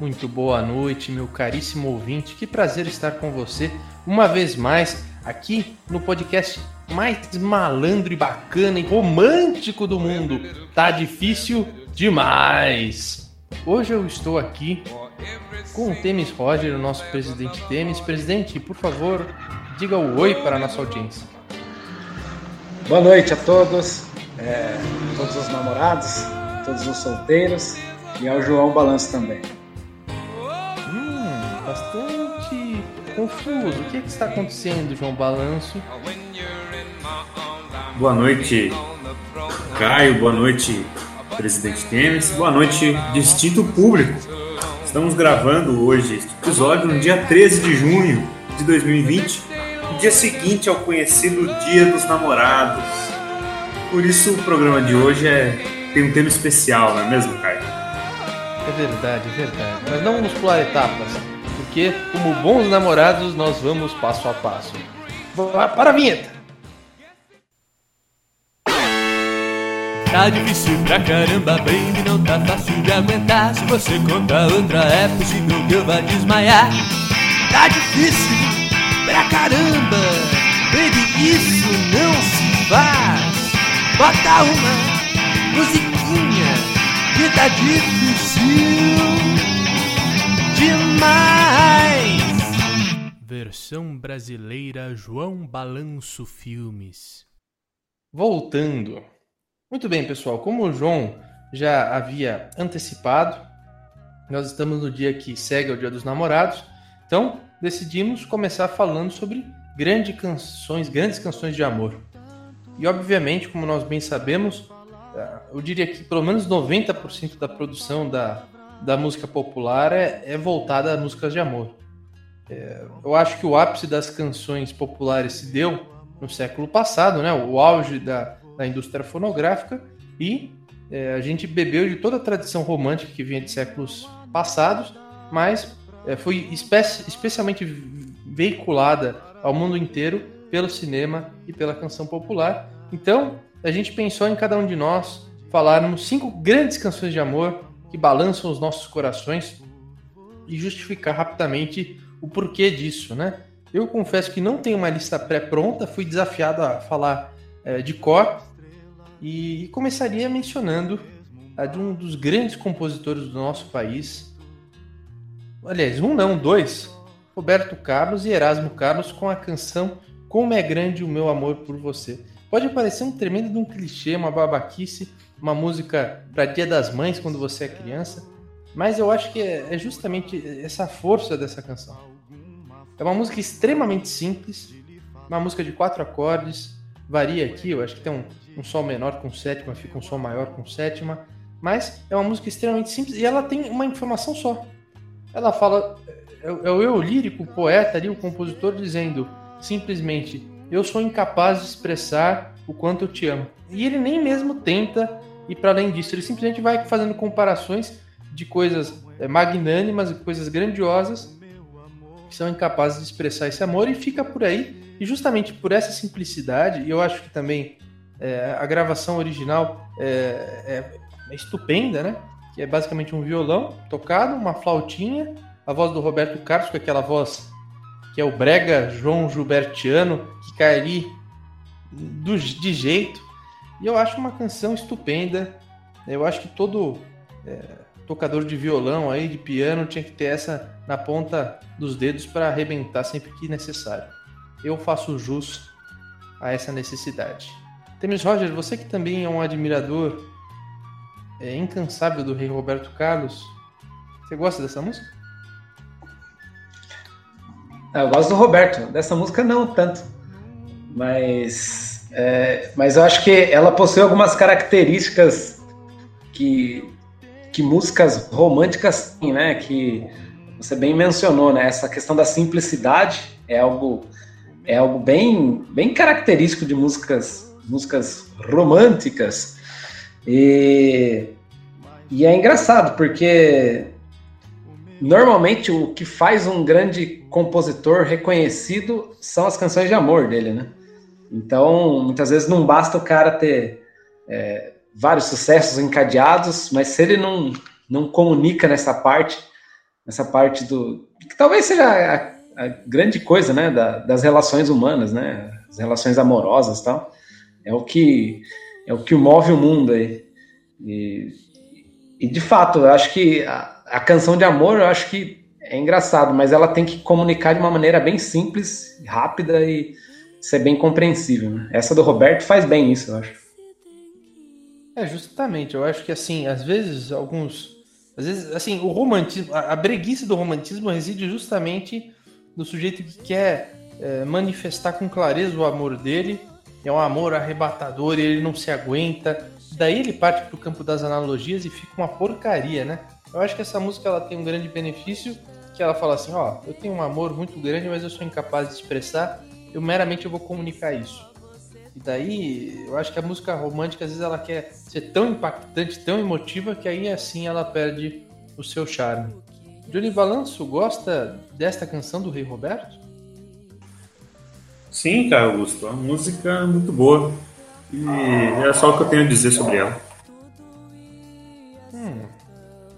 Muito boa noite, meu caríssimo ouvinte. Que prazer estar com você uma vez mais aqui no podcast mais malandro e bacana e romântico do mundo. Tá difícil demais. Hoje eu estou aqui com o Temis Roger, o nosso presidente Temis. Presidente, por favor, diga o oi para a nossa audiência. Boa noite a todos, é, todos os namorados, todos os solteiros e ao João Balanço também. Confuso. O que, é que está acontecendo, João Balanço? Boa noite, Caio. Boa noite, presidente Temes. Boa noite, distinto público. Estamos gravando hoje este episódio no dia 13 de junho de 2020, no dia seguinte ao conhecido Dia dos Namorados. Por isso, o programa de hoje é, tem um tema especial, não é mesmo, Caio? É verdade, é verdade. Mas não vamos pular etapas, porque, como bons namorados, nós vamos passo a passo. Para a vinheta! Tá difícil pra caramba, baby, não tá fácil de aguentar. Se você conta outra, é possível que eu vá desmaiar. Tá difícil pra caramba, baby, isso não se faz. Bota uma musiquinha que tá difícil demais. Versão brasileira João Balanço Filmes. Voltando. Muito bem, pessoal. Como o João já havia antecipado, nós estamos no dia que segue o Dia dos Namorados, então decidimos começar falando sobre grandes canções, grandes canções de amor. E obviamente, como nós bem sabemos, eh, eu diria que pelo menos 90% da produção da, da música popular é, é voltada a músicas de amor. É, eu acho que o ápice das canções populares se deu no século passado, né? O auge da, da indústria fonográfica e é, a gente bebeu de toda a tradição romântica que vinha de séculos passados, mas é, foi espe especialmente veiculada ao mundo inteiro pelo cinema e pela canção popular. Então, a gente pensou em cada um de nós falarmos cinco grandes canções de amor que balançam os nossos corações e justificar rapidamente o porquê disso, né? Eu confesso que não tenho uma lista pré-pronta, fui desafiado a falar é, de cor e, começaria mencionando a de um dos grandes compositores do nosso país. Aliás, um não, dois. Roberto Carlos e Erasmo Carlos com a canção Como é Grande o Meu Amor por Você. Pode parecer um tremendo de um clichê, uma babaquice, uma música para Dia das Mães quando você é criança, mas eu acho que é, é justamente essa força dessa canção. É uma música extremamente simples, uma música de quatro acordes, varia aqui, eu acho que tem um, um sol menor com sétima, fica um sol maior com sétima, mas é uma música extremamente simples e ela tem uma informação só. Ela fala, é, é o eu lírico, o poeta ali, o compositor dizendo simplesmente: Eu sou incapaz de expressar o quanto eu te amo. E ele nem mesmo tenta ir para além disso, ele simplesmente vai fazendo comparações de coisas é, magnânimas e coisas grandiosas que são incapazes de expressar esse amor e fica por aí. E justamente por essa simplicidade, e eu acho que também é, a gravação original é, é, é, estupenda, né? Que é basicamente um violão tocado, uma flautinha, a voz do Roberto Carlos, com aquela voz que é o brega João Gilbertiano, que cai ali do, de jeito. E eu acho uma canção estupenda. Eu acho que todo é, tocador de violão aí, de piano, tinha que ter essa na ponta dos dedos para arrebentar sempre que necessário. Eu faço jus a essa necessidade. Temis Roger, você que também é um admirador é, incansável do rei Roberto Carlos, você gosta dessa música? Ah, eu gosto do Roberto, dessa música não tanto, mas, é, mas eu acho que ela possui algumas características que, que músicas românticas têm, né? Que você bem mencionou, né? Essa questão da simplicidade é algo é algo bem bem característico de músicas músicas românticas. E, e é engraçado, porque normalmente o que faz um grande compositor reconhecido são as canções de amor dele, né? Então, muitas vezes não basta o cara ter é, vários sucessos encadeados, mas se ele não, não comunica nessa parte, nessa parte do. que talvez seja a, a grande coisa, né? Da, das relações humanas, né? As relações amorosas e tal. É o que é o que move o mundo aí. E, e de fato, eu acho que a, a canção de amor, eu acho que é engraçado, mas ela tem que comunicar de uma maneira bem simples, rápida e ser bem compreensível. Né? Essa do Roberto faz bem isso, eu acho. É, justamente. Eu acho que, assim, às vezes, alguns. Às vezes, assim, o romantismo. A, a breguice do romantismo reside justamente no sujeito que quer é, manifestar com clareza o amor dele. É um amor arrebatador ele não se aguenta. Daí ele parte para o campo das analogias e fica uma porcaria, né? Eu acho que essa música ela tem um grande benefício que ela fala assim, ó, eu tenho um amor muito grande, mas eu sou incapaz de expressar. Eu meramente eu vou comunicar isso. E daí, eu acho que a música romântica, às vezes, ela quer ser tão impactante, tão emotiva, que aí assim ela perde o seu charme. Johnny Balanço gosta desta canção do Rei Roberto? Sim, cara, Augusto. A música é muito boa. E é só o que eu tenho a dizer sobre ela. Hum,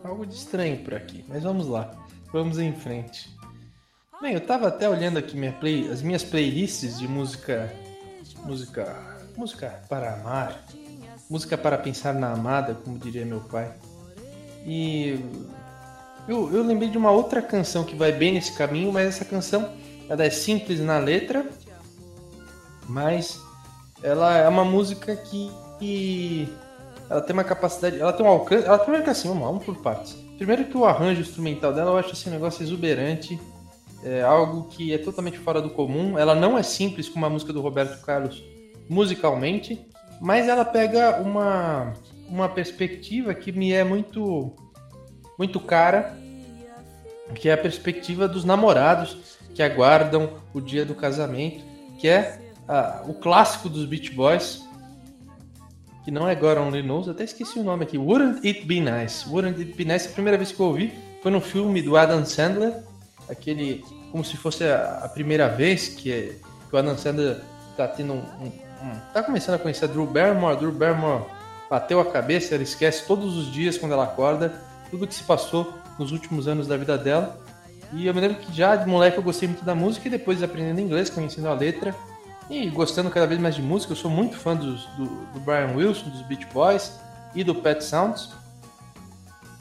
algo de estranho por aqui, mas vamos lá. Vamos em frente. Bem, eu tava até olhando aqui minha play, as minhas playlists de música música, música para amar, música para pensar na amada, como diria meu pai. E eu, eu lembrei de uma outra canção que vai bem nesse caminho, mas essa canção ela é simples na letra, mas ela é uma música que, que ela tem uma capacidade, ela tem um alcance, ela primeiro que assim, vamos vamos por partes. Primeiro que o arranjo instrumental dela eu acho assim um negócio exuberante, é algo que é totalmente fora do comum. Ela não é simples como a música do Roberto Carlos musicalmente, mas ela pega uma, uma perspectiva que me é muito muito cara, que é a perspectiva dos namorados que aguardam o dia do casamento, que é o clássico dos Beach Boys, que não é God Only até esqueci o nome aqui, Wouldn't It Be Nice. Wouldn't It Be Nice, a primeira vez que eu ouvi foi no filme do Adam Sandler, aquele como se fosse a, primeira vez que, que o Adam Sandler tá tendo um, um, um, tá começando a conhecer a Drew Barrymore, a Drew Barrymore bateu a cabeça, ela esquece todos os dias quando ela acorda, tudo que se passou nos últimos anos da vida dela. E eu me lembro que já de moleque eu gostei muito da música e depois aprendendo inglês, conhecendo a letra e gostando cada vez mais de música. Eu sou muito fã dos, do, do Brian Wilson, dos Beach Boys e do Pet Sounds.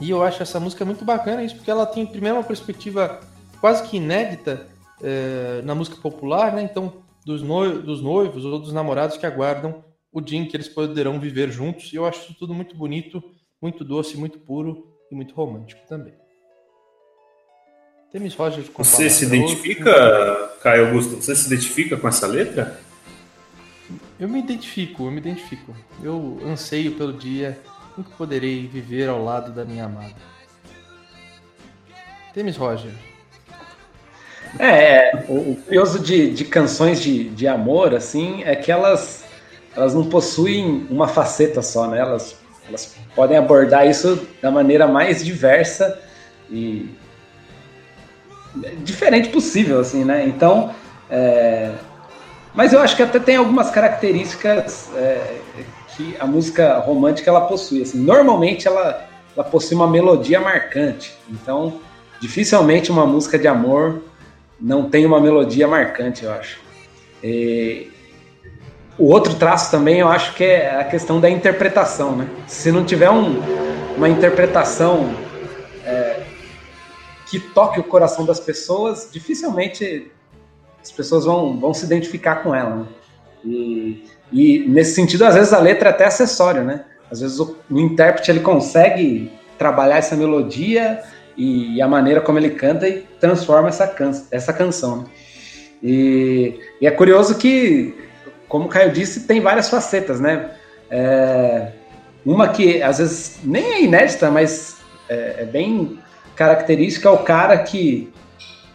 E eu acho essa música muito bacana, isso porque ela tem primeiro uma perspectiva quase que inédita é, na música popular, né? Então, dos, dos noivos ou dos namorados que aguardam o dia em que eles poderão viver juntos. E eu acho isso tudo muito bonito, muito doce, muito puro e muito romântico também. Temis Roger Você se identifica, Caio Augusto, você se identifica com essa letra? Eu me identifico, eu me identifico. Eu anseio pelo dia em que poderei viver ao lado da minha amada. Temis Roger, é, é, o, o curioso de, de canções de, de amor, assim, é que elas, elas não possuem uma faceta só, né? Elas, elas podem abordar isso da maneira mais diversa e diferente possível, assim, né? Então, é... mas eu acho que até tem algumas características é, que a música romântica ela possui. Assim, normalmente ela, ela possui uma melodia marcante. Então, dificilmente uma música de amor não tem uma melodia marcante, eu acho. E o outro traço também eu acho que é a questão da interpretação, né? Se não tiver um, uma interpretação é, que toque o coração das pessoas, dificilmente as pessoas vão, vão se identificar com ela. Né? E, e, nesse sentido, às vezes a letra é até acessório, né? Às vezes o, o intérprete ele consegue trabalhar essa melodia e, a maneira como ele canta e transforma essa, can essa canção. Né? E, e, é curioso que, como o Caio disse, tem várias facetas, né? É, uma que às vezes nem é inédita, mas é, é bem característica é o cara que,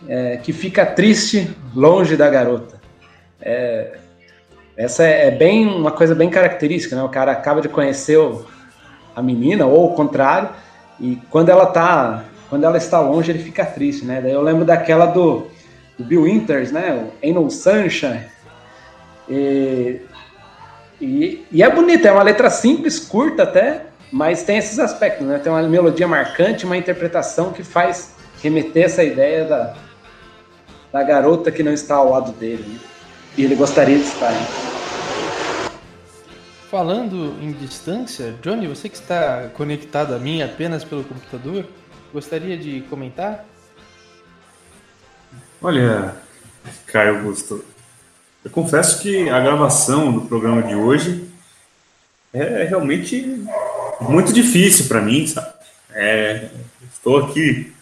é, que fica triste longe da garota. É, essa é, é, bem uma coisa bem característica, né? O cara acaba de conhecer a menina, ou o contrário, e quando ela tá quando ela está longe, ele fica triste, né? Daí eu lembro daquela do, do Bill Winters, né? O Ain't No Sunshine. E, e, e, é bonita, é uma letra simples, curta até, mas tem esses aspectos, né? Tem uma melodia marcante, uma interpretação que faz remeter essa ideia da, da garota que não está ao lado dele. Né? E ele gostaria de estar. Né? Falando em distância, Johnny, você que está conectado a mim apenas pelo computador, gostaria de comentar? Olha, Caio Augusto, eu confesso que a gravação do programa de hoje é realmente muito difícil para mim, sabe? É, estou aqui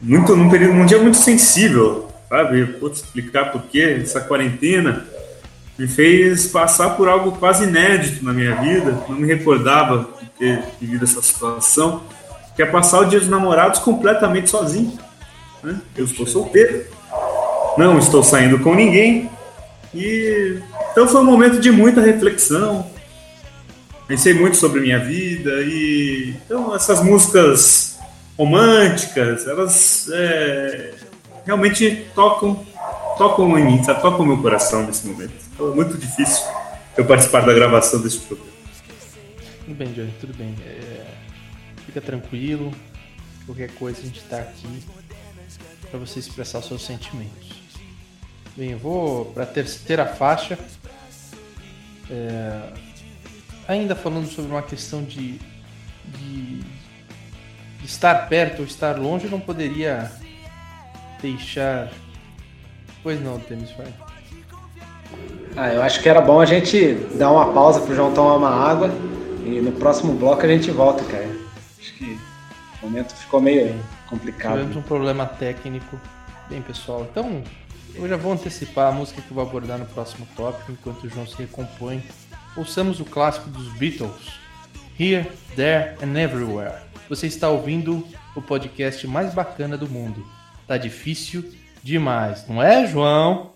muito num período, num dia muito sensível, sabe? Eu vou te explicar por que essa quarentena me fez passar por algo quase inédito na minha vida. Não me recordava de ter vivido essa situação, que é passar o dia dos namorados completamente sozinho. Né? Eu estou solteiro, não estou saindo com ninguém e então foi um momento de muita reflexão. Pensei muito sobre minha vida e então essas músicas românticas, elas é, realmente tocam tocam em mim, sabe? tocam meu coração nesse momento. Então é muito difícil eu participar da gravação desse programa. Tudo bem, Johnny, tudo bem. É, fica tranquilo. Qualquer coisa a gente está aqui para você expressar os seus sentimentos. Bem, eu vou para a terceira faixa. É, ainda falando sobre uma questão de, de, estar perto ou estar longe, eu não poderia deixar. Pois não, Temis, vai. Ah, eu acho que era bom a gente dar uma pausa pro João tomar uma água e no próximo bloco a gente volta, cara. Momento ficou meio complicado. Tivemos um problema técnico. Bem, pessoal, então eu já vou antecipar a música que eu vou abordar no próximo tópico, enquanto o João se recompõe. Ouçamos o clássico dos Beatles, Here, There and Everywhere. Você está ouvindo o podcast mais bacana do mundo. Tá difícil demais, não é, João?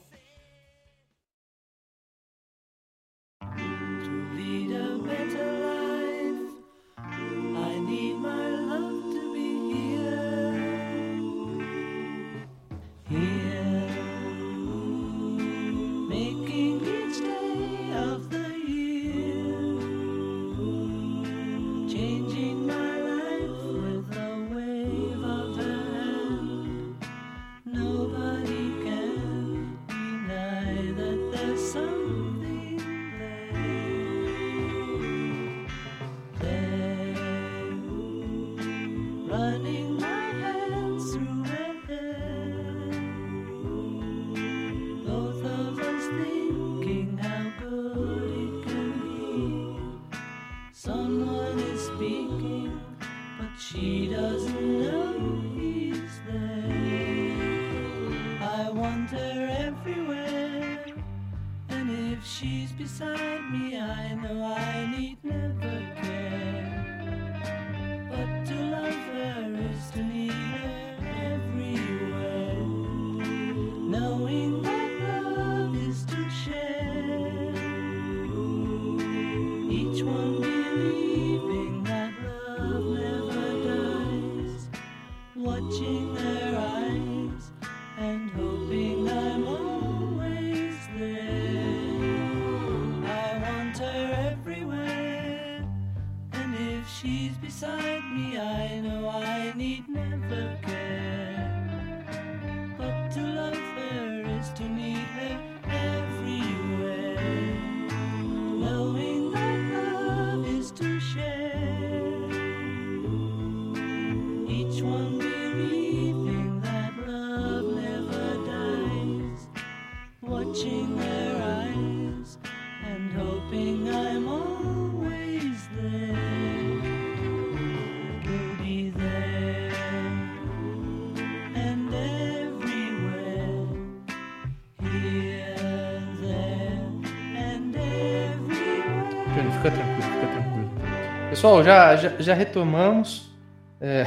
Pessoal, já, já, já retomamos. É,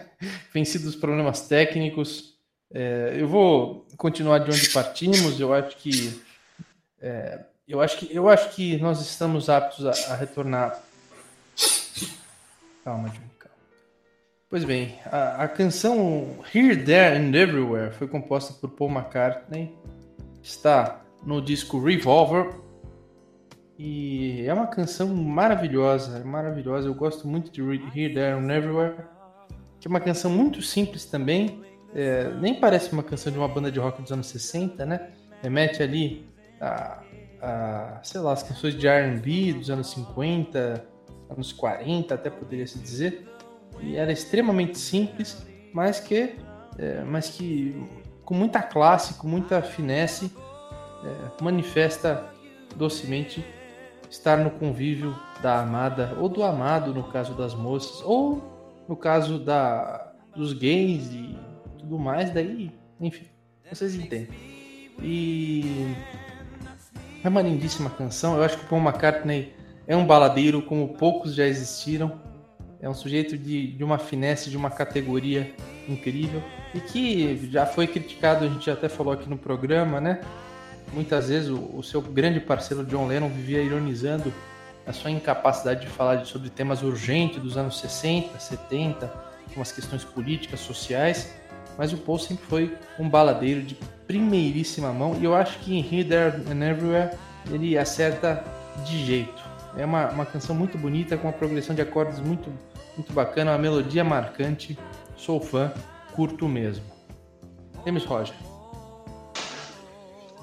vencidos os problemas técnicos. É, eu vou continuar de onde partimos. Eu acho que é, eu acho que eu acho que nós estamos aptos a, a retornar. Calma, Jimmy, calma. Pois bem, a, a, canção Here, There and Everywhere foi composta por Paul McCartney. Está no disco Revolver, e é uma canção maravilhosa, maravilhosa. Eu gosto muito de Here, There and Everywhere. que é uma canção muito simples também. É, nem parece uma canção de uma banda de rock dos anos 60, né? Remete ali a, a sei lá, as canções de R&B dos anos 50, anos 40, até poderia se dizer. E era extremamente simples, mas que, é, mas que com muita classe, com muita finesse, é, manifesta docemente estar no convívio da amada ou do amado, no caso das moças, ou no caso da, dos gays e tudo mais, daí, enfim, vocês entendem. E é uma lindíssima canção. Eu acho que o Paul McCartney é um baladeiro como poucos já existiram. É um sujeito de, de uma finesse, de uma categoria incrível e que já foi criticado, a gente até falou aqui no programa, né? Muitas vezes o, o seu grande parceiro John Lennon vivia ironizando a sua incapacidade de falar sobre temas urgentes dos anos 60, 70, como as questões políticas, sociais, mas o Paul sempre foi um baladeiro de primeiríssima mão e eu acho que em Here, There and Everywhere ele acerta de jeito. É uma, uma canção muito bonita, com uma progressão de acordes muito, muito bacana, uma melodia marcante. Sou fã, curto mesmo. James Roger.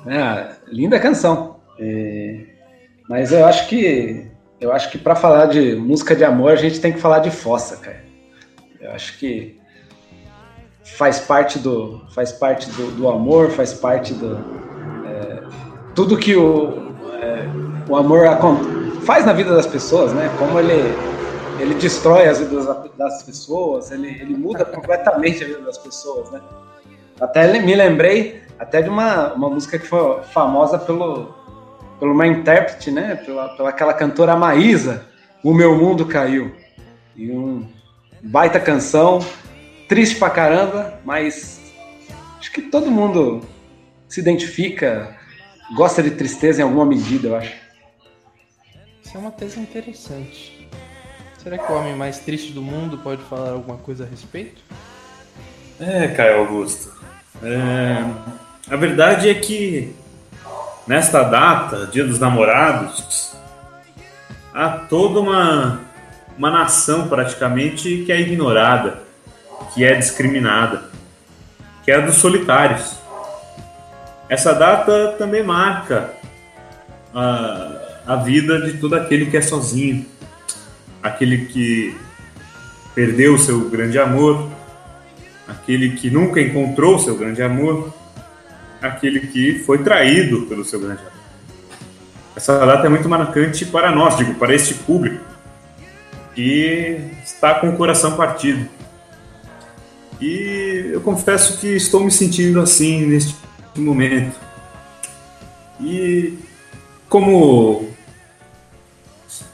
É, linda canção. É, mas eu acho que eu acho que para falar de música de amor a gente tem que falar de fossa, cara. Eu acho que faz parte do faz parte do, do amor, faz parte do é, tudo que o, é, o amor faz na vida das pessoas, né? Como ele ele destrói as vidas das pessoas, ele, ele muda completamente a vida das pessoas, né? Até me lembrei até de uma, uma música que foi famosa pelo, pelo uma intérprete, né? Pela, pela aquela cantora Maísa, O Meu Mundo Caiu. E um baita canção, triste pra caramba, mas acho que todo mundo se identifica, gosta de tristeza em alguma medida, eu acho. Isso é uma tese interessante. Será que o homem mais triste do mundo pode falar alguma coisa a respeito? É, Caio Augusto. É, a verdade é que nesta data, Dia dos Namorados, há toda uma, uma nação praticamente que é ignorada, que é discriminada, que é a dos solitários. Essa data também marca a, a vida de todo aquele que é sozinho, aquele que perdeu o seu grande amor, aquele que nunca encontrou o seu grande amor, aquele que foi traído pelo seu grande amor. Essa data é muito marcante para nós, digo, para este público que está com o coração partido. E eu confesso que estou me sentindo assim neste momento. E como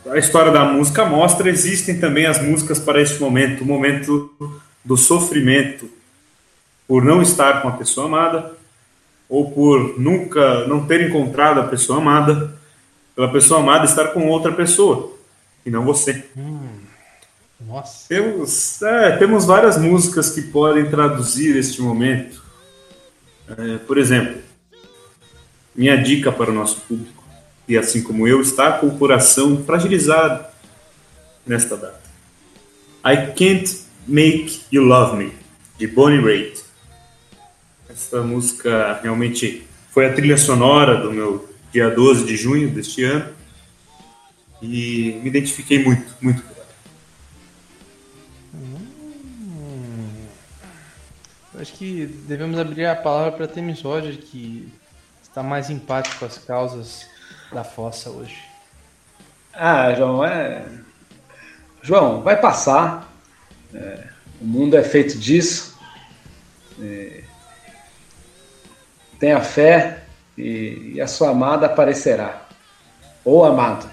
a história da música mostra, existem também as músicas para este momento, o momento do sofrimento por não estar com a pessoa amada ou por nunca não ter encontrado a pessoa amada, pela pessoa amada estar com outra pessoa e não você. Hum, nossa. Temos, é, temos várias músicas que podem traduzir este momento. É, por exemplo, minha dica para o nosso público, e assim como eu, está com o coração fragilizado nesta data. I Can't Make You Love Me, de Bonnie Raitt. Essa música realmente foi a trilha sonora do meu dia 12 de junho deste ano e me identifiquei muito, muito com ela. Hum, acho que devemos abrir a palavra para Temis Roger, que está mais empático com as causas da fossa hoje. Ah, João, é. João, vai passar. É, o mundo é feito disso. É, tenha fé e, e, a sua amada aparecerá. Ou amado.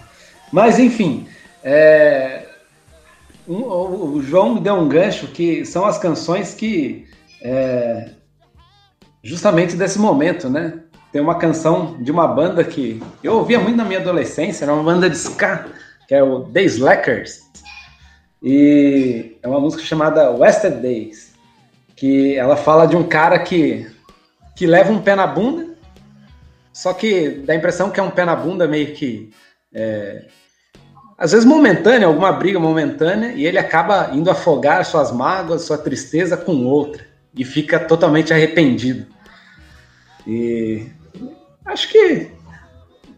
Mas, enfim, é, um, o João me deu um gancho que são as canções que. É, justamente desse momento, né? Tem uma canção de uma banda que eu ouvia muito na minha adolescência, era uma banda de ska, que é o The Slackers. E é uma música chamada Wasted Days, que ela fala de um cara que, que leva um pé na bunda, só que dá a impressão que é um pé na bunda meio que é, às vezes momentânea, alguma briga momentânea, e ele acaba indo afogar suas mágoas, sua tristeza com outra, e fica totalmente arrependido. E acho que.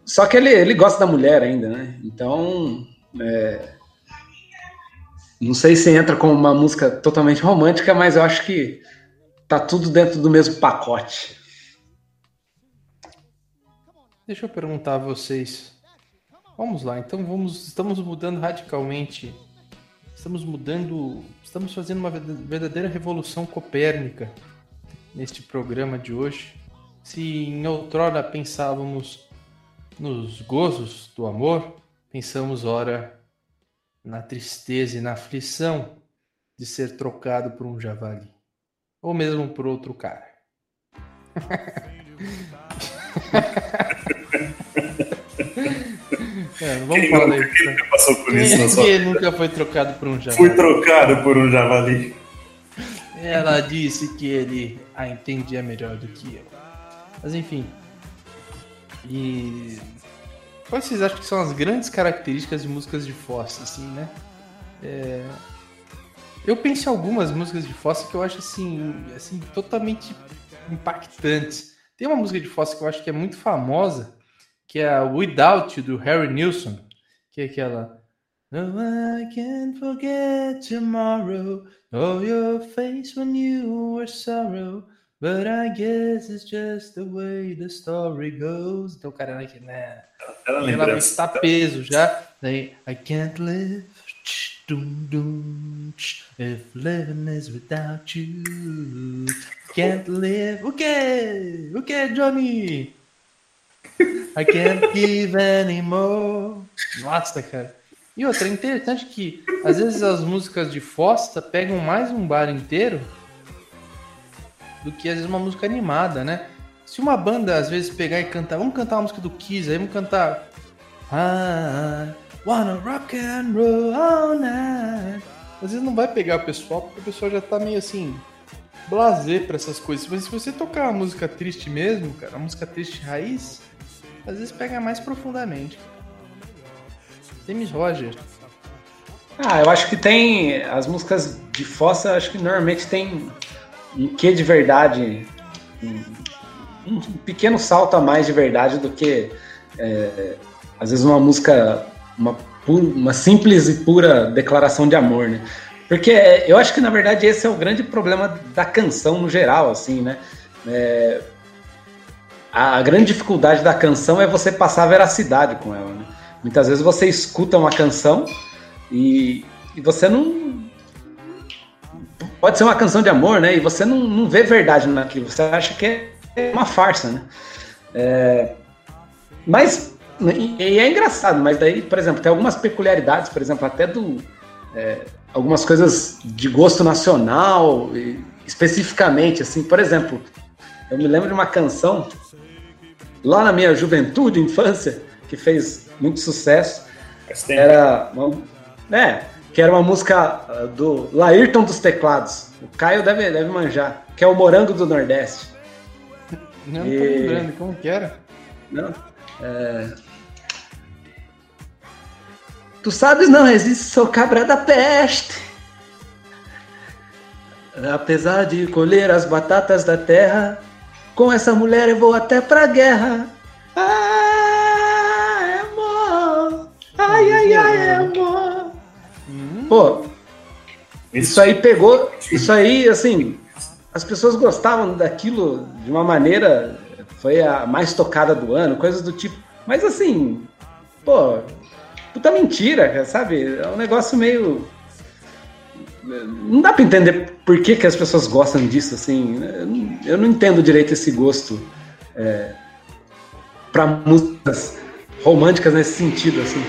Só que ele, ele gosta da mulher ainda, né? Então. É, não sei se entra como uma música totalmente romântica, mas eu acho que tá tudo dentro do mesmo pacote. Deixa eu perguntar a vocês. Vamos lá, então vamos, estamos mudando radicalmente. Estamos mudando, estamos fazendo uma verdadeira revolução copérnica neste programa de hoje. Se em outrora pensávamos nos gozos do amor, pensamos ora na tristeza e na aflição de ser trocado por um javali ou mesmo por outro cara. É, vamos quem falar nunca, quem nunca passou por quem, isso Quem nunca foi trocado por um javali? Fui trocado por um javali. Ela disse que ele a entendia melhor do que eu. Mas enfim. E. Quais vocês acham que são as grandes características de músicas de Fosse, assim, né? É... Eu penso em algumas músicas de Fosse que eu acho assim, assim, totalmente impactantes. Tem uma música de Fosse que eu acho que é muito famosa, que é a Without You, do Harry Nilsson, que é aquela. No, I can't forget tomorrow, oh, your face when you were sorrow, but I guess it's just the way the story goes. Então, cara, né, né? Ela, ela está peso já. Daí, I can't live. If living is without you, can't live. O que? O que, Johnny? I can't give anymore. Nossa, cara. E outra, é interessante que às vezes as músicas de Fosta pegam mais um bar inteiro do que às vezes uma música animada, né? Se uma banda às vezes pegar e cantar, vamos cantar uma música do Kiss, aí vamos cantar I wanna rock and roll all night. Às vezes não vai pegar o pessoal, porque o pessoal já tá meio assim, blazer para essas coisas. Mas se você tocar uma música triste mesmo, cara, uma música triste raiz, às vezes pega mais profundamente. James Roger. Ah, eu acho que tem. As músicas de Fossa, acho que normalmente tem um quê de verdade. Um, um pequeno salto a mais de verdade do que. É, às vezes uma música. Uma, uma simples e pura declaração de amor, né? Porque eu acho que na verdade esse é o grande problema da canção no geral, assim, né? É, a grande dificuldade da canção é você passar veracidade com ela. Né? Muitas vezes você escuta uma canção e, e, você não. Pode ser uma canção de amor, né? E você não, não vê verdade naquilo. Você acha que é uma farsa, né? É, mas. E, e, é engraçado, mas daí, por exemplo, tem algumas peculiaridades, por exemplo, até do. É, algumas coisas de gosto nacional, especificamente, assim, por exemplo, eu me lembro de uma canção lá na minha juventude, infância, que fez muito sucesso. Era uma, é, que era uma música uh, do Laírton dos Teclados. O Caio deve, deve manjar, que é o Morango do Nordeste. Não e... tô lembrando, como que era? Não, é... Tu sabes não resiste, sou cabra da peste. Apesar de colher as batatas da terra, com essa mulher eu vou até pra guerra. Ai, amor. Ai, ai, ai, amor. Hum. Pô, isso aí pegou. Isso aí, assim, as pessoas gostavam daquilo de uma maneira. Foi a mais tocada do ano, coisas do tipo. Mas assim, pô, puta mentira, sabe? É um negócio meio não dá para entender por que, que as pessoas gostam disso, assim. Eu não entendo direito esse gosto é, para músicas românticas nesse sentido, assim.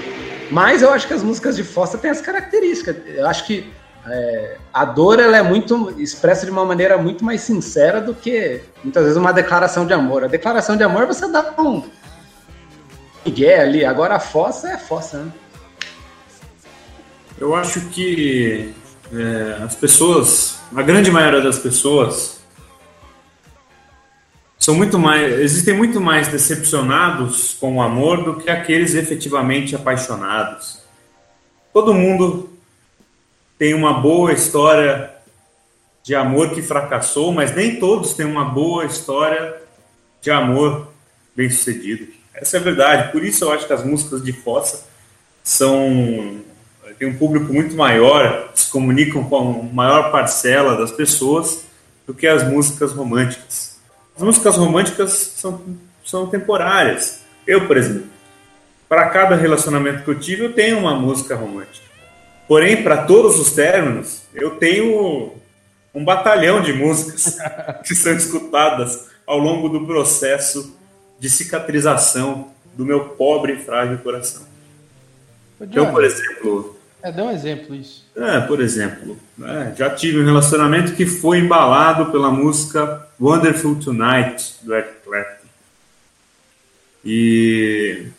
Mas eu acho que as músicas de Fossa têm as características. Eu acho que é, a dor ela é muito expressa de uma maneira muito mais sincera do que muitas vezes uma declaração de amor. A declaração de amor você dá um Miguel ali. Agora a Fossa é Fossa, né? Eu acho que é, as pessoas, a grande maioria das pessoas, são muito mais, existem muito mais decepcionados com o amor do que aqueles efetivamente apaixonados. todo mundo tem uma boa história de amor que fracassou, mas nem todos têm uma boa história de amor bem sucedido. Essa é a verdade. Por isso eu acho que as músicas de fossa são tem um público muito maior, se comunicam com a maior parcela das pessoas do que as músicas românticas. As músicas românticas são, são temporárias. Eu, por exemplo, para cada relacionamento que eu tive, eu tenho uma música romântica. Porém, para todos os términos, eu tenho um batalhão de músicas que são escutadas ao longo do processo de cicatrização do meu pobre e frágil coração. Então, por exemplo. É, dá um exemplo isso. É, por exemplo, é, já tive um relacionamento que foi embalado pela música Wonderful Tonight, do Eric Clapton. E.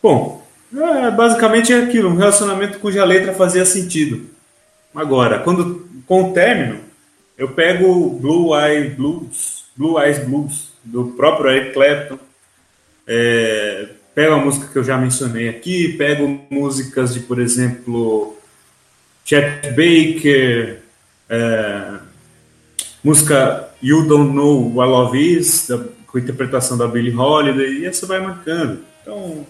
Bom, é, basicamente é aquilo, um relacionamento cuja letra fazia sentido. Agora, quando com o término, eu pego Blue Eyes Blues, Blue Eyes Blues, do próprio Eric Clapton, é, pego a música que eu já mencionei aqui, pego músicas de, por exemplo, Chet Baker, é, música You Don't Know What Love Is, da, com interpretação da Billie Holiday, e essa vai marcando. Então,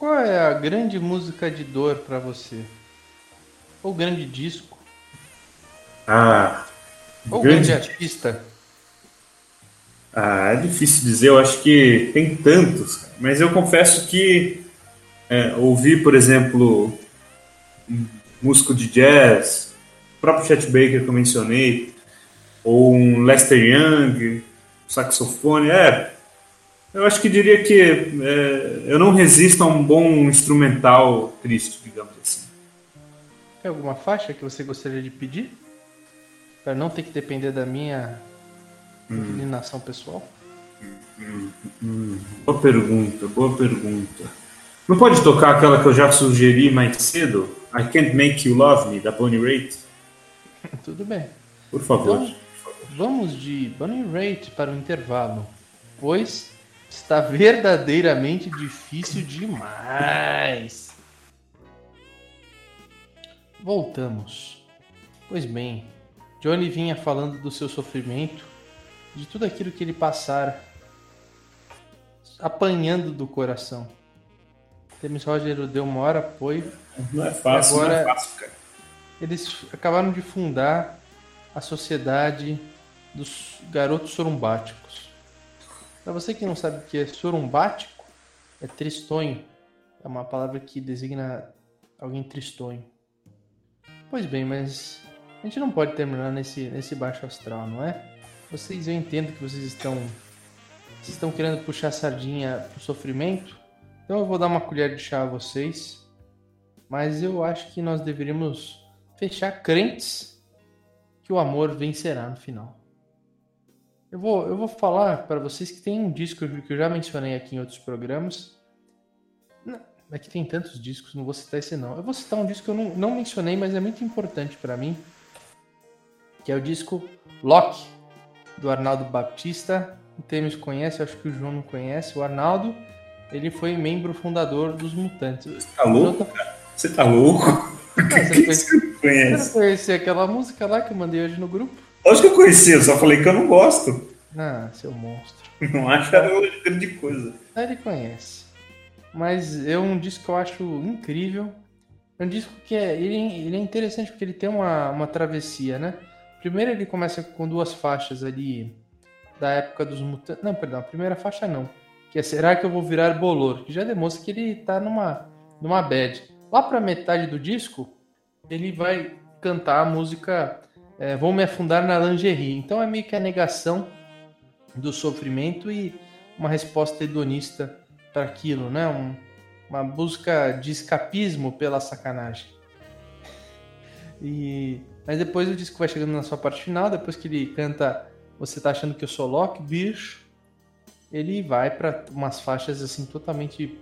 qual é a grande música de dor para você? Ou grande disco? Ah, Ou grande, grande artista? Ah, é difícil dizer, eu acho que tem tantos, mas eu confesso que é, ouvir, por exemplo, um músico de jazz, o próprio Chet Baker que eu mencionei, ou um Lester Young, saxofone, é, eu acho que diria que é, eu não resisto a um bom instrumental triste, digamos assim. Tem alguma faixa que você gostaria de pedir? Para não ter que depender da minha hum. inclinação pessoal? Hum, hum, boa pergunta, boa pergunta. Não pode tocar aquela que eu já sugeri mais cedo? I Can't Make You Love Me, da Bonnie Raitt? Tudo bem. Por favor. Então, vamos de Bonnie Raitt para o intervalo, pois Está verdadeiramente difícil demais. Voltamos. Pois bem, Johnny vinha falando do seu sofrimento, de tudo aquilo que ele passara, apanhando do coração. Temis Roger deu uma hora apoio. Não é fácil, agora, não é fácil, cara. Eles acabaram de fundar a Sociedade dos Garotos Sorumbáticos. Para você que não sabe o que é sorumbático, é tristonho. É uma palavra que designa alguém tristonho. Pois bem, mas a gente não pode terminar nesse, nesse baixo astral, não é? Vocês, eu entendo que vocês estão vocês estão querendo puxar a sardinha pro sofrimento, então eu vou dar uma colher de chá a vocês. Mas eu acho que nós deveríamos fechar crentes que o amor vencerá no final. Eu vou, eu vou falar para vocês que tem um disco que eu já mencionei aqui em outros programas. Não, é que tem tantos discos, não vou citar esse não. Eu vou citar um disco que eu não, não mencionei, mas é muito importante para mim, que é o disco Lock, do Arnaldo Baptista. O Temes conhece, acho que o João não conhece. O Arnaldo, ele foi membro fundador dos Mutantes. Você tá louco? Você tá louco? Ah, você, conhece? você não conhece aquela música lá que eu mandei hoje no grupo? Lógico que eu conheci, eu só falei que eu não gosto. Ah, seu monstro. Não acho que grande coisa. Ele conhece. Mas é um disco que eu acho incrível. É um disco que é, ele, ele é interessante porque ele tem uma, uma travessia, né? Primeiro ele começa com duas faixas ali da época dos mutantes. Não, perdão, a primeira faixa não. Que é Será que eu vou virar bolor? Que já demonstra que ele tá numa, numa bad. Lá pra metade do disco, ele vai cantar a música é, vou me afundar na lingerie. Então é meio que a negação do sofrimento e uma resposta hedonista para aquilo, né? Um, uma busca de escapismo pela sacanagem. E mas depois o disco vai chegando na sua parte final, depois que ele canta Você tá achando que eu sou Loki, bicho, ele vai para umas faixas assim totalmente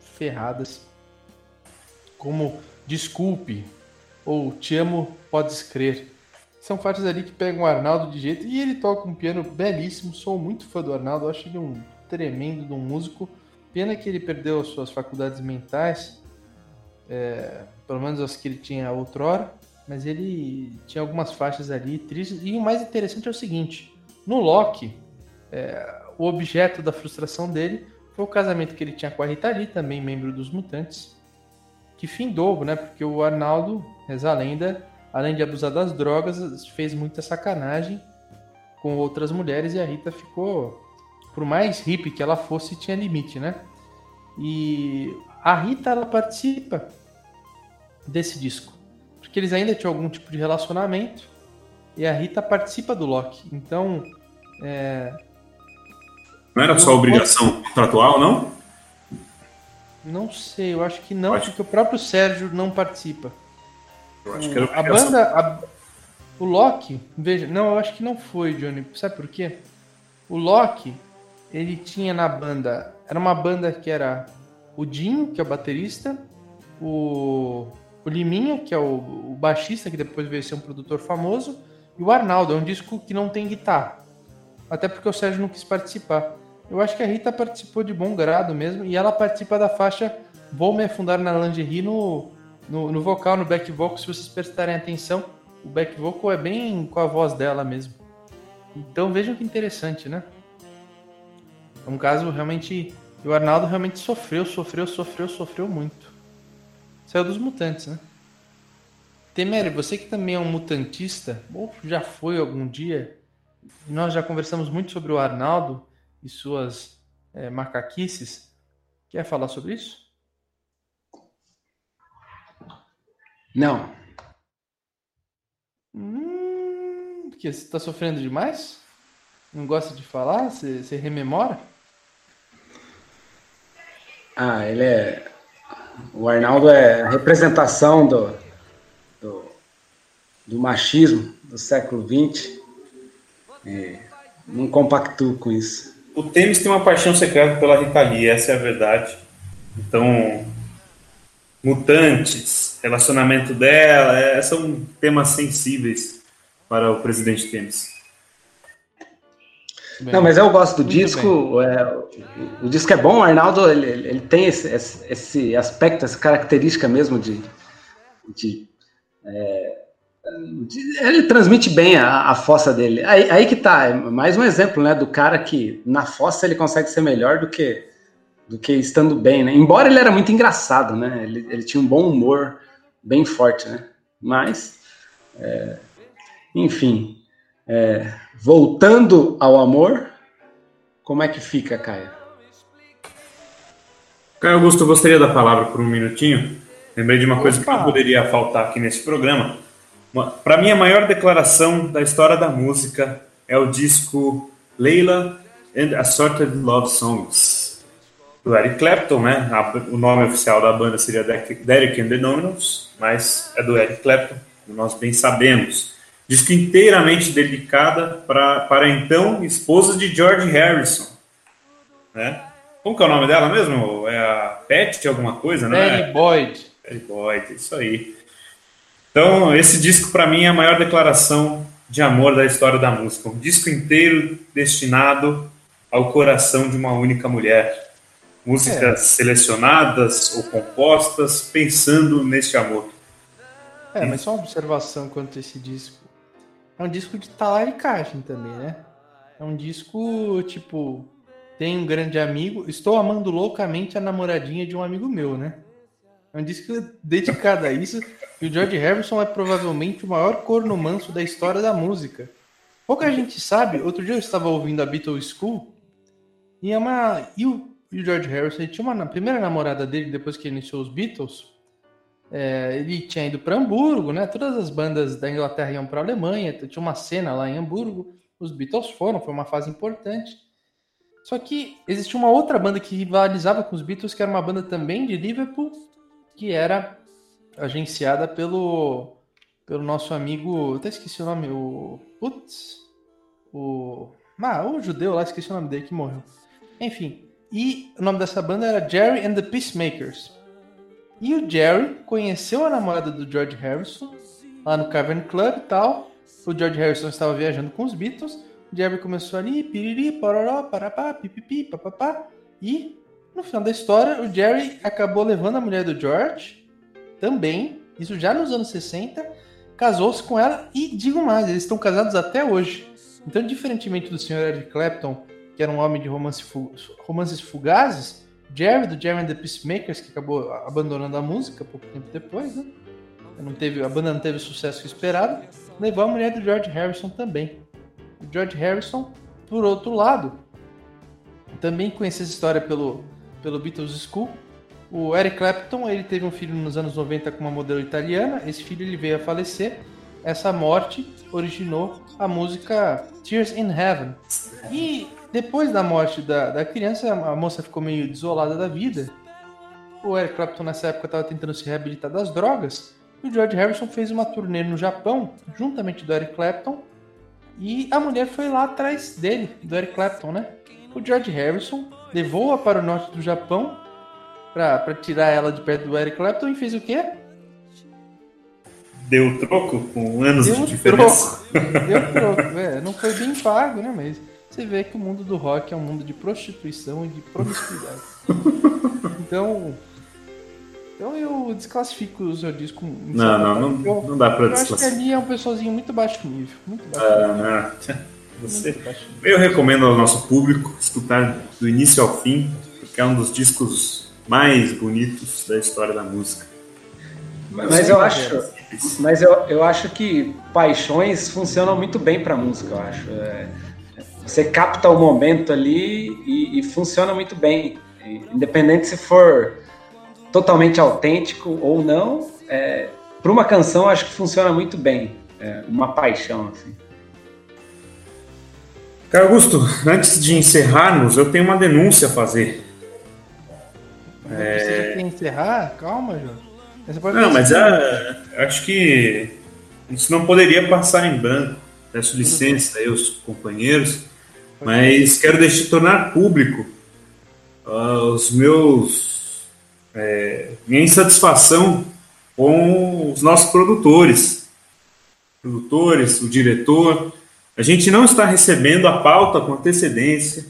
ferradas, como Desculpe ou Te amo, podes crer. São faixas ali que pegam o Arnaldo de jeito. E ele toca um piano belíssimo. Sou muito fã do Arnaldo. Acho ele um tremendo de um músico. Pena que ele perdeu as suas faculdades mentais. é, pelo menos as que ele tinha outrora, mas ele tinha algumas faixas ali tristes. E o mais interessante é o seguinte: no Loki, é, o objeto da frustração dele foi o casamento que ele tinha com a Rita Lee, também membro dos Mutantes, que findou, né? Porque o Arnaldo, reza a lenda, além de abusar das drogas, fez muita sacanagem com outras mulheres e a Rita ficou, por mais hippie que ela fosse, tinha limite, né? E a Rita ela participa desse disco, porque eles ainda tinham algum tipo de relacionamento e a Rita participa do Loki. Então, é, não era só obrigação contratual, não? Não sei, eu acho que não, acho... porque o próprio Sérgio não participa. Eu acho que era a banda, a, o Loki, veja, não, eu acho que não foi, Johnny. Sabe por quê? O Loki, ele tinha na banda, era uma banda que era o Dinho, que é o baterista, o, o Liminha, que é o, o baixista, que depois veio ser um produtor famoso, e o Arnaldo, é um disco que não tem guitarra. Até porque o Sérgio não quis participar. Eu acho que a Rita participou de bom grado mesmo, e ela participa da faixa Vou Me Afundar na Lingerie no, no, no vocal, no back vocal, se vocês prestarem atenção, o back vocal é bem com a voz dela mesmo. Então vejam que interessante, né? É um caso realmente. O Arnaldo realmente sofreu, sofreu, sofreu, sofreu muito. Saiu dos mutantes, né? Temer, você que também é um mutantista, ou já foi algum dia, nós já conversamos muito sobre o Arnaldo e suas é, macaquices. Quer falar sobre isso? Não. Hum, porque você está sofrendo demais? Não gosta de falar? Você, você rememora? Ah, ele é. O Arnaldo é a representação do, do, do machismo do século XX. É, não compactuo com isso o Temis tem uma paixão secreta pela Rita Lee, essa é a verdade. Então, mutantes, relacionamento dela, é, são temas sensíveis para o presidente Temis. Não, mas eu gosto do Muito disco. É, o, o, disco é bom, o Arnaldo ele, ele tem esse, esse, esse, aspecto, essa característica mesmo de, de é, ele transmite bem a, a fossa dele. Aí, aí, que tá, é mais um exemplo, né, do cara que na fossa ele consegue ser melhor do que do que estando bem, né? Embora ele era muito engraçado, né? Ele, ele tinha um bom humor bem forte, né? Mas, é, enfim, é, voltando ao amor, como é que fica, Caio? Caio Augusto, eu gostaria da palavra por um minutinho. Lembrei de uma coisa Opa. que não poderia faltar aqui nesse programa. Para mim, a maior declaração da história da música é o disco Leila and Assorted Love Songs, do Eric Clapton, né? O nome oficial da banda seria Derek and the Dominos, mas é do Eric Clapton, nós bem sabemos. Disco inteiramente dedicada pra, para então esposa de George Harrison, né? Como que é o nome dela mesmo? É a Pat alguma coisa, né? Patty Boyd. Patty Boyd, isso aí. Então, esse disco para mim é a maior declaração de amor da história da música. Um disco inteiro destinado ao coração de uma única mulher. Músicas é. selecionadas ou compostas pensando neste amor. É, mas só uma observação quanto a esse disco. É um disco de talaricagem também, né? É um disco, tipo, tem um grande amigo. Estou amando loucamente a namoradinha de um amigo meu, né? É um disco dedicado a isso. E o George Harrison é provavelmente o maior corno manso da história da música. Pouca gente sabe, outro dia eu estava ouvindo a Beatles School e, é uma, e, o, e o George Harrison tinha uma primeira namorada dele depois que iniciou os Beatles. É, ele tinha ido para Hamburgo, né? Todas as bandas da Inglaterra iam para a Alemanha, tinha uma cena lá em Hamburgo. Os Beatles foram, foi uma fase importante. Só que existia uma outra banda que rivalizava com os Beatles, que era uma banda também de Liverpool, que era agenciada pelo pelo nosso amigo, eu até esqueci o nome, o putz, o ah, o judeu lá, esqueci o nome dele que morreu. Enfim, e o nome dessa banda era Jerry and the Peacemakers. E o Jerry conheceu a namorada do George Harrison lá no Cavern Club e tal. O George Harrison estava viajando com os Beatles. O Jerry começou ali, piriri, pororó, parapá, pipipi, papapá. E no final da história, o Jerry acabou levando a mulher do George também, isso já nos anos 60, casou-se com ela e digo mais, eles estão casados até hoje. Então, diferentemente do Sr. Eric Clapton, que era um homem de romance fu romances fugazes, Jerry, do Jerry and the Peacemakers, que acabou abandonando a música pouco tempo depois, né? Não teve, a banda não teve o sucesso esperado, levou a mulher do George Harrison também. O George Harrison, por outro lado, também conhece essa história pelo, pelo Beatles School. O Eric Clapton ele teve um filho nos anos 90 com uma modelo italiana. Esse filho ele veio a falecer. Essa morte originou a música Tears in Heaven. E depois da morte da, da criança, a moça ficou meio desolada da vida. O Eric Clapton nessa época estava tentando se reabilitar das drogas. E o George Harrison fez uma turnê no Japão, juntamente do Eric Clapton. E a mulher foi lá atrás dele, do Eric Clapton, né? O George Harrison levou-a para o norte do Japão para tirar ela de perto do Eric Clapton e fez o quê? Deu troco com anos Deu de diferença. Troco. Deu troco. É, não foi bem pago, né? Mas você vê que o mundo do rock é um mundo de prostituição e de promiscuidade. Então, então eu desclassifico o seu disco. Não, não, não, eu, não dá pra eu desclassificar. Acho que ali é um pessoalzinho muito baixo nível. Muito baixo ah, nível. Você, eu recomendo ao nosso público escutar do início ao fim, porque é um dos discos mais bonitos da história da música. Mas eu acho, mas eu, eu acho que paixões funcionam muito bem para música, eu acho. É, você capta o momento ali e, e funciona muito bem, independente se for totalmente autêntico ou não. É, para uma canção, acho que funciona muito bem, é, uma paixão assim. Cara Augusto, antes de encerrarmos, eu tenho uma denúncia a fazer. Não é... precisa encerrar? Calma, João. Não, mas a, acho que isso não poderia passar em branco. Peço licença aí aos companheiros, mas quero deixar tornar público uh, os meus é, minha insatisfação com os nossos produtores, produtores, o diretor, a gente não está recebendo a pauta com antecedência.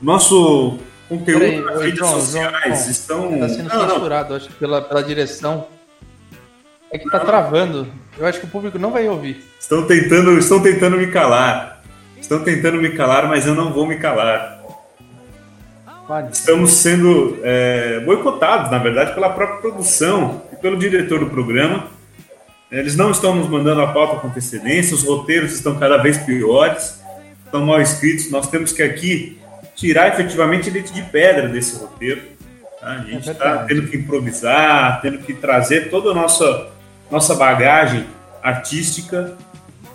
Nosso conteúdo Peraí, nas redes sociais João, estão. Está sendo não, censurado, não. acho, pela, pela direção. É que está travando. Eu acho que o público não vai ouvir. Estão tentando, estão tentando me calar. Estão tentando me calar, mas eu não vou me calar. Estamos sendo é, boicotados, na verdade, pela própria produção e pelo diretor do programa eles não estão nos mandando a pauta com antecedência, os roteiros estão cada vez piores, estão mal escritos. Nós temos que aqui tirar efetivamente leite de pedra desse roteiro. Tá? A gente está é tendo que improvisar, tendo que trazer toda a nossa, nossa bagagem artística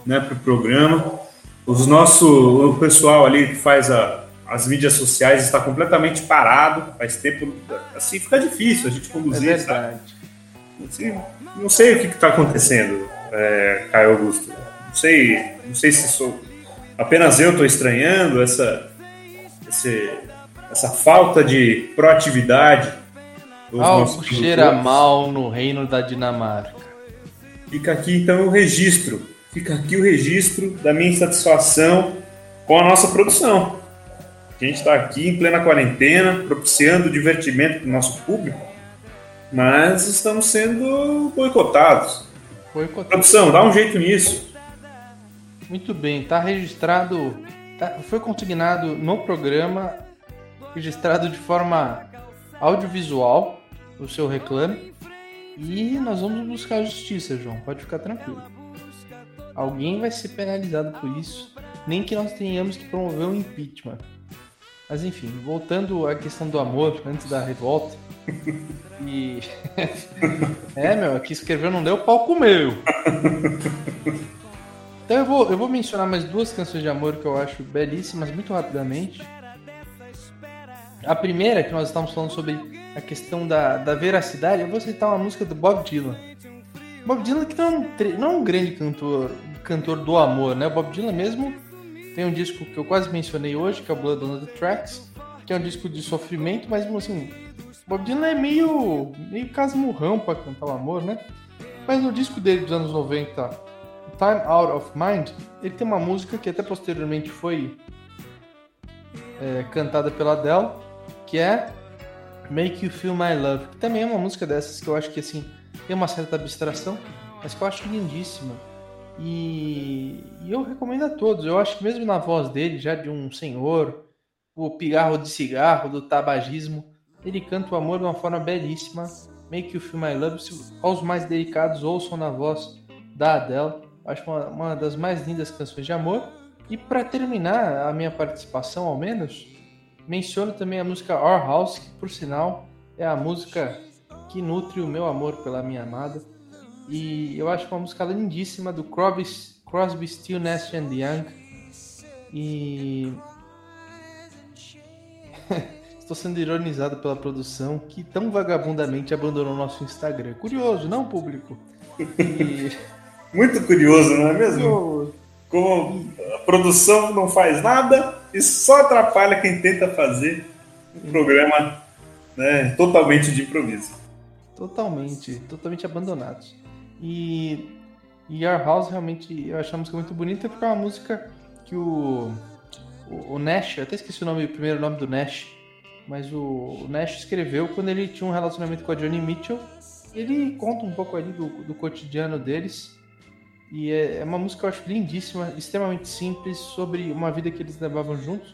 né, para o programa. Os nosso, o pessoal ali que faz a, as mídias sociais está completamente parado, faz tempo. Assim fica difícil a gente conduzir. É verdade. Assim, não sei o que está acontecendo, é, Caio Augusto. Não sei, não sei se sou apenas eu estou estranhando essa, esse, essa falta de proatividade. Algo cheira mal no reino da Dinamarca. Fica aqui então o registro. Fica aqui o registro da minha insatisfação com a nossa produção. A gente está aqui em plena quarentena, propiciando divertimento para o nosso público mas estamos sendo boicotados. Boicotado. Produção, dá um jeito nisso. Muito bem, está registrado, foi consignado no programa, registrado de forma audiovisual o seu reclame e nós vamos buscar justiça, João, pode ficar tranquilo. Alguém vai ser penalizado por isso, nem que nós tenhamos que promover um impeachment. Mas enfim, voltando à questão do amor antes da revolta. E. é, meu, aqui escreveu não deu palco meu. Então eu vou, eu vou mencionar mais duas canções de amor que eu acho belíssimas, muito rapidamente. A primeira, que nós estamos falando sobre a questão da, da veracidade, eu vou citar uma música do Bob Dylan. Bob Dylan que não é um, não é um grande cantor, cantor do amor, né? O Bob Dylan mesmo tem um disco que eu quase mencionei hoje, que é o Blood on the Tracks, que é um disco de sofrimento, mas assim, Bob Dylan é meio, meio casmurrão pra cantar o amor, né? Mas no disco dele dos anos 90, Time Out of Mind, ele tem uma música que até posteriormente foi é, cantada pela Adele, que é Make You Feel My Love, que também é uma música dessas que eu acho que assim tem uma certa abstração, mas que eu acho lindíssima. E, e, eu recomendo a todos. Eu acho que mesmo na voz dele, já de um senhor, o pigarro de cigarro, do tabagismo, ele canta o amor de uma forma belíssima. Make You Feel My Love. Se, aos mais delicados, ouçam na voz da Adele. Acho uma, uma das mais lindas canções de amor. E para terminar a minha participação, ao menos, menciono também a música Our House, que por sinal é a música que nutre o meu amor pela minha amada. E eu acho uma música lindíssima do Crosby, Crosby Still, Nash and Young. E estou sendo ironizado pela produção que tão vagabundamente abandonou nosso Instagram. Curioso, não público? E... Muito curioso, não é mesmo? Como a produção não faz nada e só atrapalha quem tenta fazer um programa né, totalmente de improviso. Totalmente, totalmente abandonados. E, e Our House realmente eu achei a música muito bonita porque é uma música que o, o, o Nash, eu até esqueci o nome, o primeiro nome do Nash, mas o, o Nash escreveu quando ele tinha um relacionamento com a Johnny Mitchell. Ele conta um pouco ali do, do cotidiano deles. E é, é uma música que eu acho lindíssima, extremamente simples, sobre uma vida que eles levavam juntos.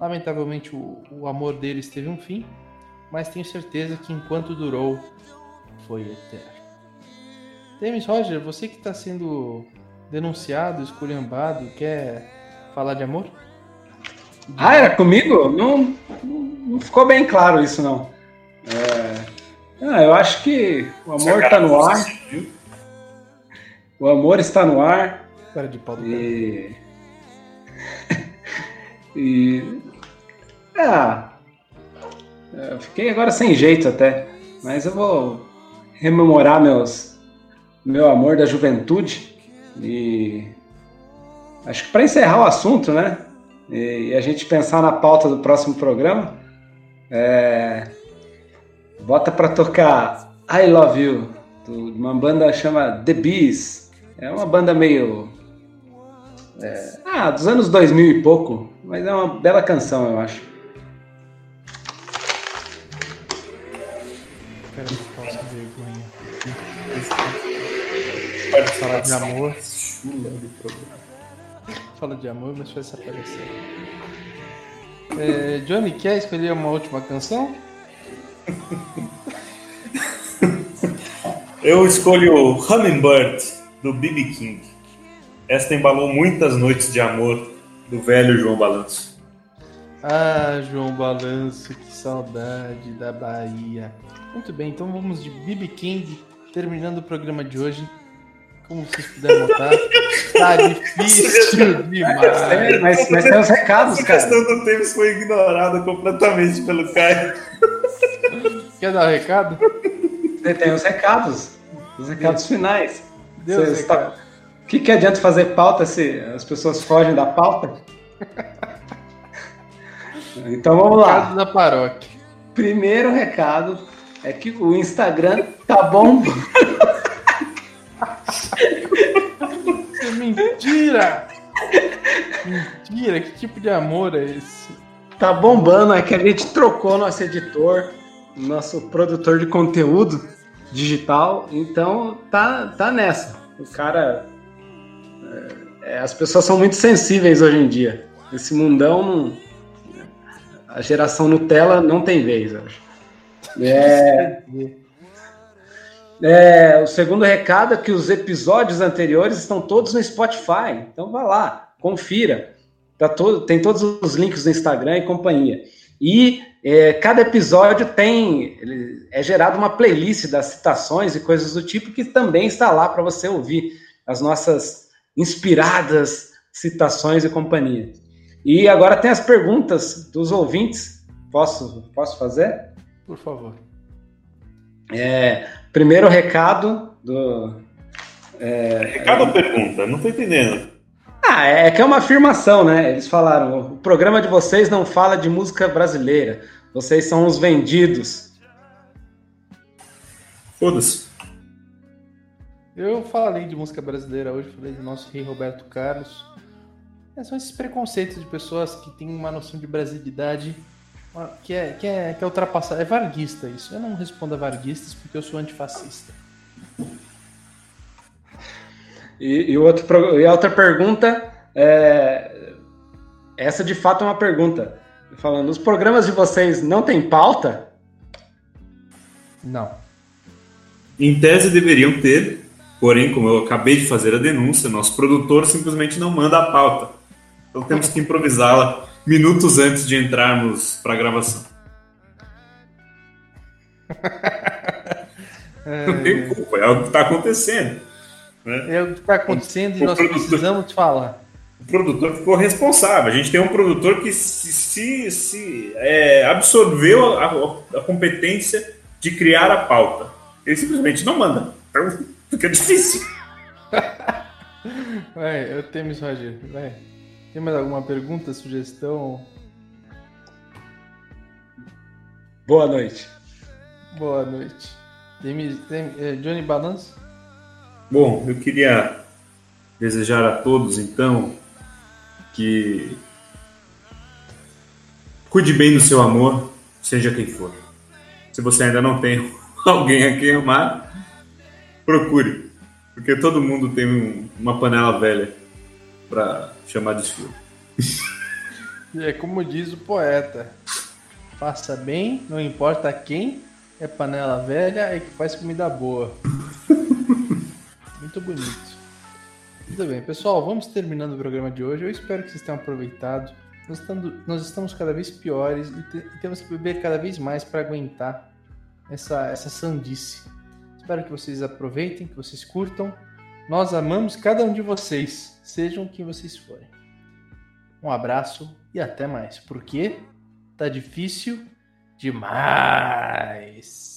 Lamentavelmente o, o amor deles teve um fim, mas tenho certeza que enquanto durou, foi eterno. Temis Roger, você que está sendo denunciado, esculhambado, quer falar de amor? Ah, era comigo? Não, não ficou bem claro isso, não. É... Ah, eu acho que o amor está no ar. O amor está no ar. Cara de pau do e... e... Ah, eu fiquei agora sem jeito até. Mas eu vou rememorar meus meu amor da juventude. E acho que para encerrar o assunto, né? E, a gente pensar na pauta do próximo programa, é, bota para tocar I Love You, de uma banda chama The Bees. É uma banda meio. É, ah, dos anos 2000 e pouco, mas é uma bela canção, eu acho. Fala de amor. Fala de amor, mas faz aparecer. É, Johnny, quer escolher uma última canção? Eu escolho Hummingbird, do B.B. King. Esta embalou muitas noites de amor do velho João Balanço. Ah, João Balanço, que saudade da Bahia. Muito bem, então vamos de B.B. King, terminando o programa de hoje. Como vocês puderam notar, tá difícil demais. Mas, mas tem os recados, cara. A questão do Tênis foi ignorada completamente pelo Caio. Quer dar o um recado? Tem os recados. Os recados Deus. finais. Deus tá... O que, que adianta fazer pauta se as pessoas fogem da pauta? Então vamos lá. Recado da paróquia. Primeiro recado é que o Instagram tá bom. Mentira! Mentira, que tipo de amor é esse? Tá bombando, é que a gente trocou nosso editor, nosso produtor de conteúdo digital, então tá, tá nessa. O cara. É, é as pessoas são muito sensíveis hoje em dia. Esse mundão não, A geração Nutella não tem vez, eu acho. É. É, o segundo recado é que os episódios anteriores estão todos no Spotify. Então vá lá, confira. Tá todo, tem todos os links no Instagram e companhia. E é, cada episódio tem ele, é gerado uma playlist das citações e coisas do tipo que também está lá para você ouvir as nossas inspiradas citações e companhia. E agora tem as perguntas dos ouvintes. Posso, posso fazer? Por favor. É, primeiro recado do. É, recado ou pergunta? Não estou entendendo. Ah, é que é uma afirmação, né? Eles falaram: o programa de vocês não fala de música brasileira. Vocês são os vendidos. Foda-se. Eu falei de música brasileira hoje, falei do nosso rei Roberto Carlos. É, são esses preconceitos de pessoas que têm uma noção de brasilidade que é, que é, que é ultrapassar. É varguista isso. Eu não respondo a varguistas porque eu sou antifascista. E, e, outro, e a outra pergunta, é, essa de fato é uma pergunta. Falando, os programas de vocês não têm pauta? Não. Em tese deveriam ter, porém, como eu acabei de fazer a denúncia, nosso produtor simplesmente não manda a pauta. Então temos que improvisá-la minutos antes de entrarmos para a gravação. é... Não tem culpa, é o que está acontecendo. Né? É o que está acontecendo o, e nós produtor, precisamos falar. O produtor ficou responsável. A gente tem um produtor que se, se, se é, absorveu a, a, a, competência de criar a pauta. Ele simplesmente não manda. Então fica difícil. Vai, eu temo isso, Roger. Vai. Tem mais alguma pergunta, sugestão? Boa noite. Boa noite. Tem, tem, é, Johnny Balance? Bom, eu queria desejar a todos, então, que cuide bem do seu amor, seja quem for. Se você ainda não tem alguém a quem amar, procure, porque todo mundo tem um, uma panela velha para chamar de sua. É como diz o poeta: faça bem, não importa quem, é panela velha é que faz comida boa. Muito bonito. Muito bem, pessoal, vamos terminando o programa de hoje. Eu espero que vocês tenham aproveitado. Nós, estamos, nós estamos cada vez piores e, te, e temos que beber cada vez mais para aguentar essa, essa sandice. Espero que vocês aproveitem, que vocês curtam. Nós amamos cada um de vocês, sejam quem vocês forem. Um abraço e até mais, porque tá difícil demais.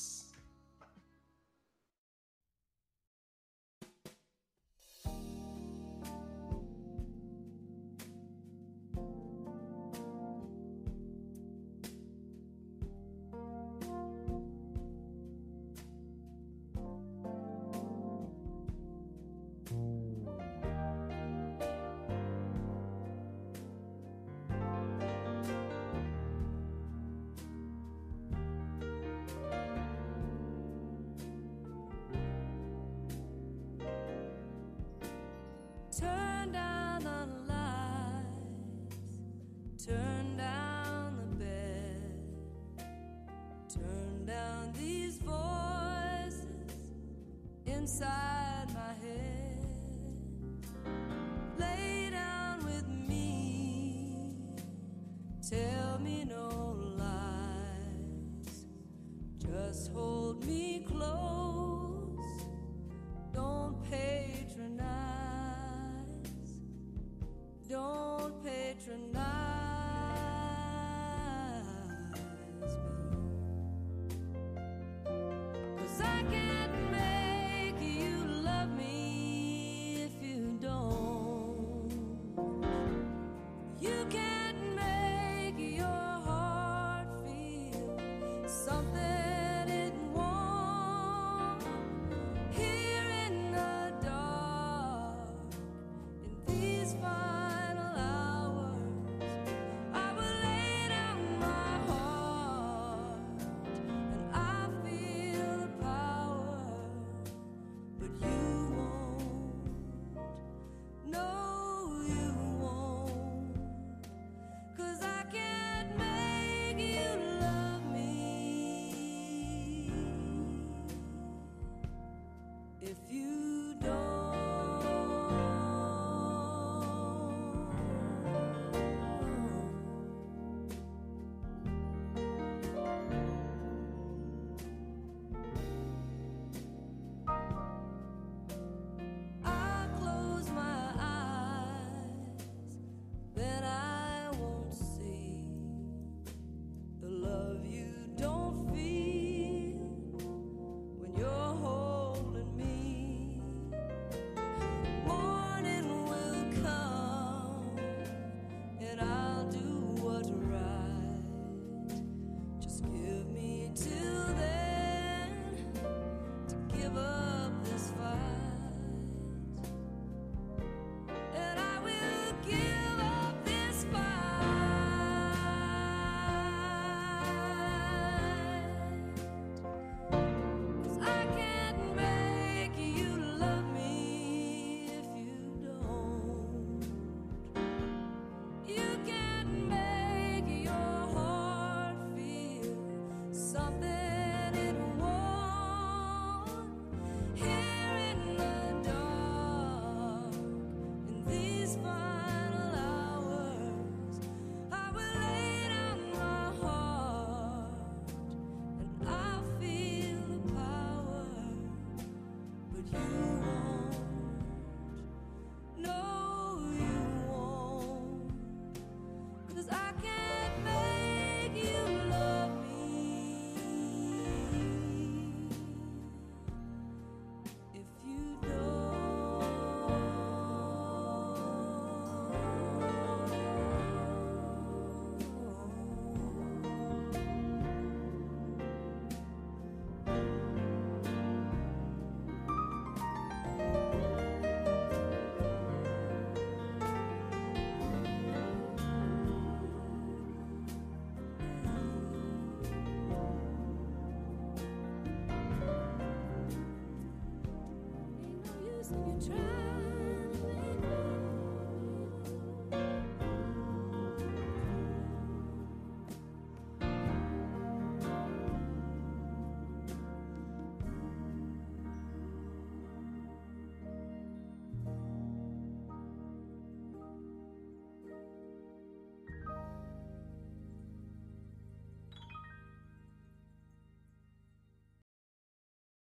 Try.